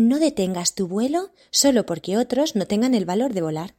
No detengas tu vuelo solo porque otros no tengan el valor de volar.